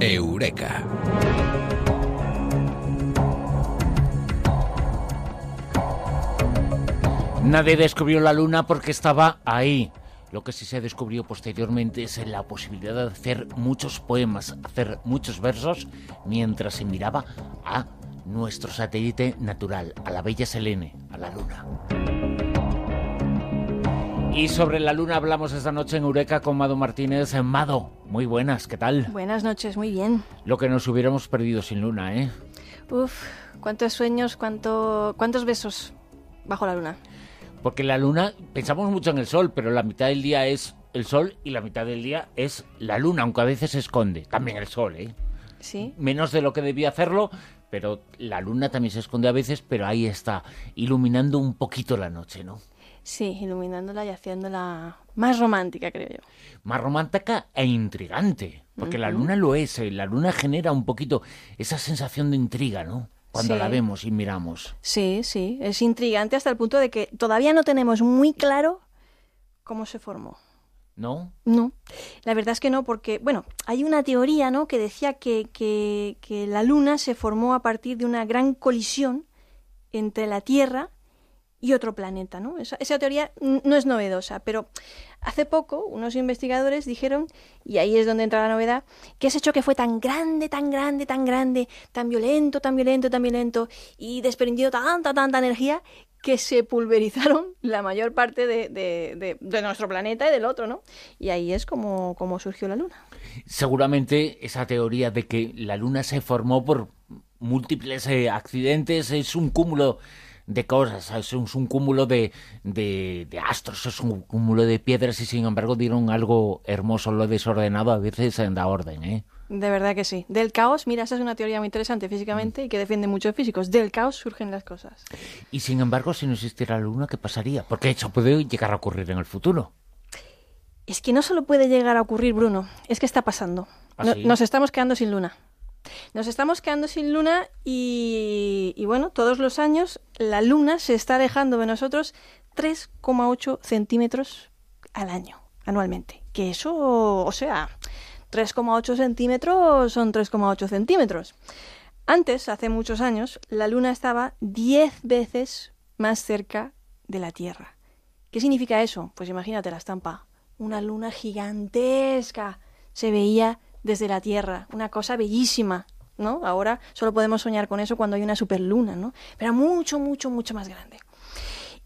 Eureka. Nadie descubrió la luna porque estaba ahí. Lo que sí se descubrió posteriormente es la posibilidad de hacer muchos poemas, hacer muchos versos, mientras se miraba a nuestro satélite natural, a la bella Selene, a la luna. Y sobre la luna hablamos esta noche en Eureka con Mado Martínez. Mado, muy buenas, ¿qué tal? Buenas noches, muy bien. Lo que nos hubiéramos perdido sin luna, ¿eh? Uf, cuántos sueños, cuánto, cuántos besos bajo la luna. Porque la luna, pensamos mucho en el sol, pero la mitad del día es el sol y la mitad del día es la luna, aunque a veces se esconde. También el sol, ¿eh? Sí. Menos de lo que debía hacerlo, pero la luna también se esconde a veces, pero ahí está, iluminando un poquito la noche, ¿no? Sí, iluminándola y haciéndola más romántica, creo yo. Más romántica e intrigante, porque la luna lo es, ¿eh? la luna genera un poquito esa sensación de intriga, ¿no? Cuando Sí. la vemos y miramos. Sí, sí, es intrigante hasta el punto de que todavía no tenemos muy claro cómo se formó. ¿No? No, la verdad es que no, porque, bueno, hay una teoría, ¿no?, que decía que, que, que la Luna se formó a partir de una gran colisión entre la Tierra y otro planeta, ¿no? Esa, esa teoría no es novedosa, pero hace poco unos investigadores dijeron, y ahí es donde entra la novedad, que ese choque fue tan grande, tan grande, tan grande, tan violento, tan violento, tan violento, y desprendió tanta, tanta energía que se pulverizaron la mayor parte de, de- de- nuestro planeta y del otro, ¿no? Y ahí es como, como surgió la Luna. Seguramente esa teoría de que la luna se formó por múltiples eh, accidentes es un cúmulo de cosas, es un, es un cúmulo de, de, de astros, es un cúmulo de piedras y sin embargo dieron algo hermoso, lo desordenado a veces en da orden, ¿eh? De verdad que sí. Del caos, mira, esa es una teoría muy interesante físicamente y que defiende muchos físicos. Del caos surgen las cosas. Y sin embargo, si no existiera la luna, ¿qué pasaría? Porque eso puede llegar a ocurrir en el futuro. Es que no solo puede llegar a ocurrir, Bruno, es que está pasando. ¿Ah, sí? Nos estamos quedando sin luna. Nos estamos quedando sin luna y, y bueno, todos los años la luna se está alejando de nosotros 3,8 centímetros al año, anualmente. Que eso, o sea, 3,8 centímetros son 3,8 centímetros. Antes, hace muchos años, la luna estaba 10 veces más cerca de la Tierra. ¿Qué significa eso? Pues imagínate la estampa. Una luna gigantesca. Se veía desde la Tierra. Una cosa bellísima, ¿no? Ahora solo podemos soñar con eso cuando hay una superluna, ¿no? Pero mucho, mucho, mucho más grande.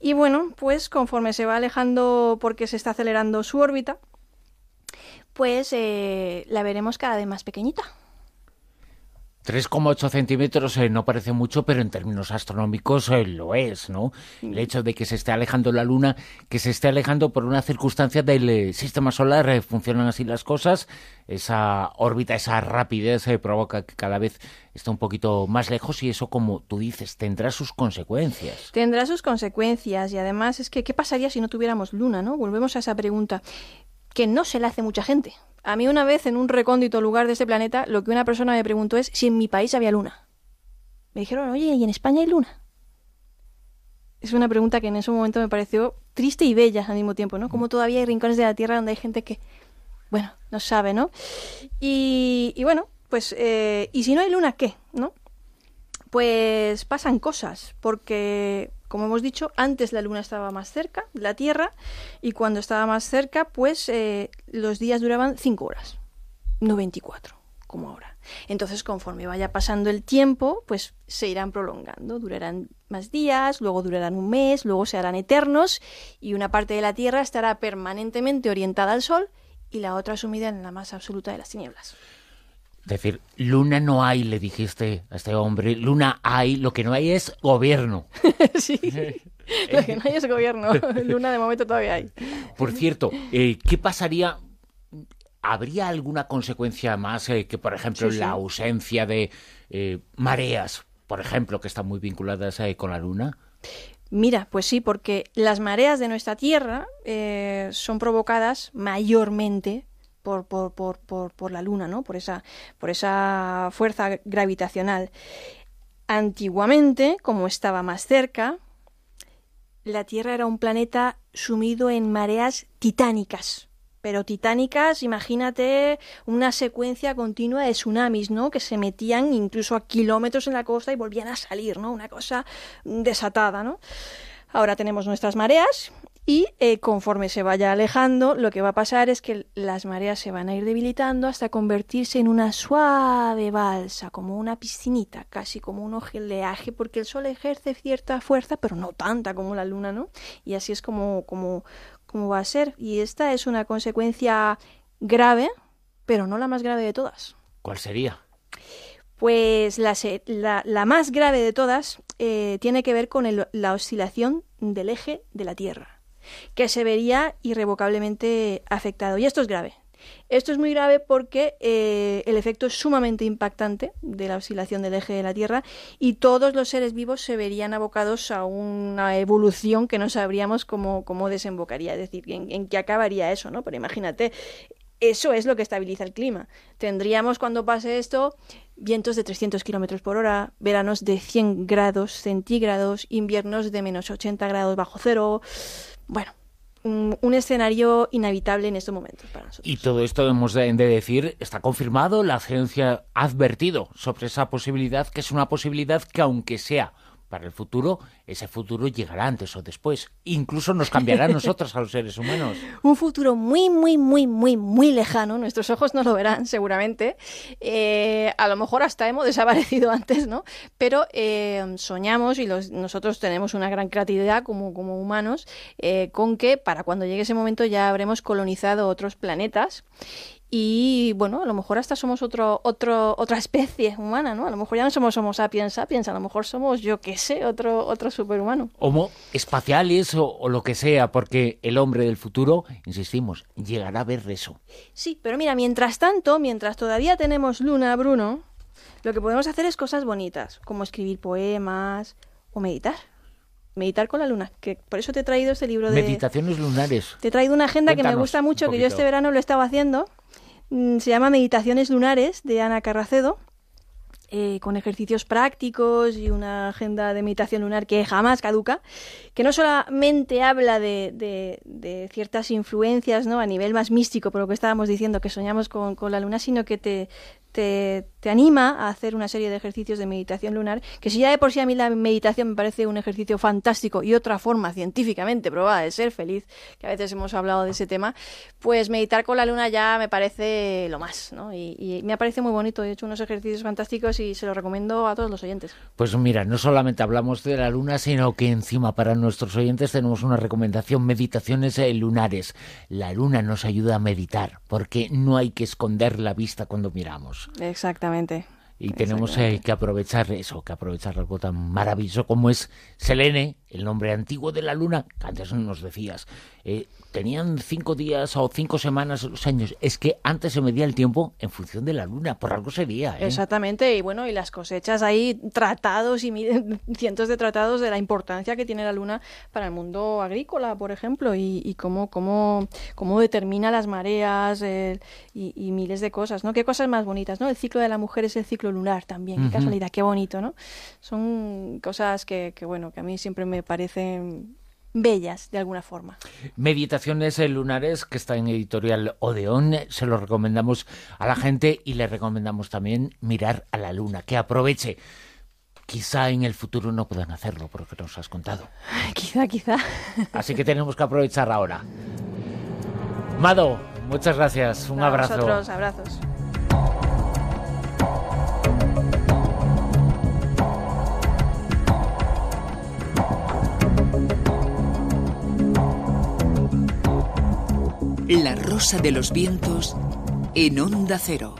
Y bueno, pues conforme se va alejando porque se está acelerando su órbita, pues eh, la veremos cada vez más pequeñita. 3,8 centímetros eh, no parece mucho, pero en términos astronómicos eh, lo es, ¿no? El hecho de que se esté alejando la Luna, que se esté alejando por una circunstancia del eh, sistema solar, funcionan así las cosas, esa órbita, esa rapidez provoca que cada vez está un poquito más lejos y eso, como tú dices, tendrá sus consecuencias. Tendrá sus consecuencias y además es que, ¿qué pasaría si no tuviéramos luna, no? Volvemos a esa pregunta que no se la hace mucha gente. A mí una vez en un recóndito lugar de este planeta, lo que una persona me preguntó es si en mi país había luna. Me dijeron, oye, ¿y en España hay luna? Es una pregunta que en ese momento me pareció triste y bella al mismo tiempo, ¿no? Como todavía hay rincones de la Tierra donde hay gente que, bueno, no sabe, ¿no? Y, bueno, pues, eh, ¿y si no hay luna, qué? ¿No? Pues pasan cosas, porque, como hemos dicho, antes la Luna estaba más cerca de la Tierra y cuando estaba más cerca, pues eh, los días duraban 5 horas, no 24, como ahora. Entonces, conforme vaya pasando el tiempo, pues se irán prolongando, durarán más días, luego durarán un mes, luego se harán eternos y una parte de la Tierra estará permanentemente orientada al Sol y la otra sumida en la más absoluta de las tinieblas. Es decir, Luna no hay, le dijiste a este hombre, Luna hay, lo que no hay es gobierno. sí, lo que no hay es gobierno. Luna de momento todavía hay. Por cierto, eh, ¿qué pasaría? ¿Habría alguna consecuencia más eh, que, por ejemplo, Sí, sí. la ausencia de eh, mareas, por ejemplo, que están muy vinculadas con la Luna? Mira, pues sí, porque las mareas de nuestra Tierra son provocadas mayormente por, por, por, por, por la Luna, ¿no? Por esa, por esa fuerza gravitacional. Antiguamente, como estaba más cerca, la Tierra era un planeta sumido en mareas titánicas. pero titánicas, imagínate una secuencia continua de tsunamis, ¿no? Que se metían incluso a kilómetros en la costa y volvían a salir, ¿no? Una cosa desatada, ¿no? Ahora tenemos nuestras mareas y eh, conforme se vaya alejando, lo que va a pasar es que las mareas se van a ir debilitando hasta convertirse en una suave balsa, como una piscinita, casi como un oleaje, porque el sol ejerce cierta fuerza, pero no tanta como la luna, ¿no? Y así es como, como, como va a ser. Y esta es una consecuencia grave, pero no la más grave de todas. ¿Cuál sería? Pues la, la, más grave de todas eh, tiene que ver con la oscilación del eje de la Tierra, que se vería irrevocablemente afectado. Y esto es grave. Esto es muy grave porque eh, el efecto es sumamente impactante de la oscilación del eje de la Tierra y todos los seres vivos se verían abocados a una evolución que no sabríamos cómo, cómo desembocaría, es decir, en, en qué acabaría eso, ¿no? Pero imagínate, eso es lo que estabiliza el clima. Tendríamos cuando pase esto vientos de 300 kilómetros por hora, veranos de 100 grados centígrados, inviernos de menos 80 grados bajo cero. Bueno, un, escenario inhabitable en estos momentos para nosotros. Y todo esto hemos de, decir, está confirmado, la ciencia ha advertido sobre esa posibilidad, que es una posibilidad que aunque sea para el futuro, ese futuro llegará antes o después. Incluso nos cambiará a nosotros, a los seres humanos. Un futuro muy, muy, muy, muy, muy lejano. Nuestros ojos no lo verán, seguramente. Eh, a lo mejor hasta hemos desaparecido antes, ¿no? Pero eh, soñamos y los, nosotros tenemos una gran creatividad como, como humanos eh, con que para cuando llegue ese momento ya habremos colonizado otros planetas y bueno, a lo mejor hasta somos otro, otro, otra especie humana, ¿no? A lo mejor ya no somos Homo sapiens sapiens, a lo mejor somos, yo qué sé, otro, otro superhumano. Homo espaciales o, o, lo que sea, porque el hombre del futuro, insistimos, llegará a ver eso. Sí, pero mira, mientras tanto, mientras todavía tenemos luna, Bruno, lo que podemos hacer es cosas bonitas, como escribir poemas o meditar meditar con la luna, que por eso te he traído este libro de... Meditaciones lunares. Te he traído una agenda que me gusta mucho, que yo este verano lo he estado haciendo, se llama Meditaciones Lunares de Ana Carracedo. Eh, con ejercicios prácticos y una agenda de meditación lunar que jamás caduca, que no solamente habla de, ciertas influencias ¿no? a nivel más místico, por lo que estábamos diciendo, que soñamos con, la luna, sino que te, anima a hacer una serie de ejercicios de meditación lunar, que si ya de por sí a mí la meditación me parece un ejercicio fantástico y otra forma científicamente probada de ser feliz, que a veces hemos hablado de ese tema, pues meditar con la luna ya me parece lo más, ¿no? Y, me parece muy bonito, he hecho unos ejercicios fantásticos y se los recomiendo a todos los oyentes. Pues mira, no solamente hablamos de la luna, sino que encima para nuestros oyentes tenemos una recomendación, meditaciones eh, lunares. La luna nos ayuda a meditar, porque no hay que esconder la vista cuando miramos. Exactamente. Y tenemos eh, que aprovechar eso, que aprovechar algo tan maravilloso como es Selene, el nombre antiguo de la luna, que antes nos decías. Eh, tenían cinco días o cinco semanas los años. Es que antes se medía el tiempo en función de la luna, por algo sería. ¿eh? Exactamente, y bueno, y las cosechas hay tratados y cientos de tratados de la importancia que tiene la luna para el mundo agrícola, por ejemplo, y, cómo, cómo, cómo determina las mareas y, miles de cosas, ¿no? Qué cosas más bonitas, ¿no? El ciclo de la mujer es el ciclo lunar también, qué casualidad, qué bonito, ¿no? Son cosas que, que, bueno, que a mí siempre me parecen bellas de alguna forma. Meditaciones lunares que está en editorial Odeón, se lo recomendamos a la gente y le recomendamos también mirar a la luna, que aproveche. Quizá en el futuro no puedan hacerlo, por lo que nos has contado. Quizá, quizá. Así que tenemos que aprovechar ahora. Mado, muchas gracias. Un abrazo. abrazos. De los Vientos en Onda Cero.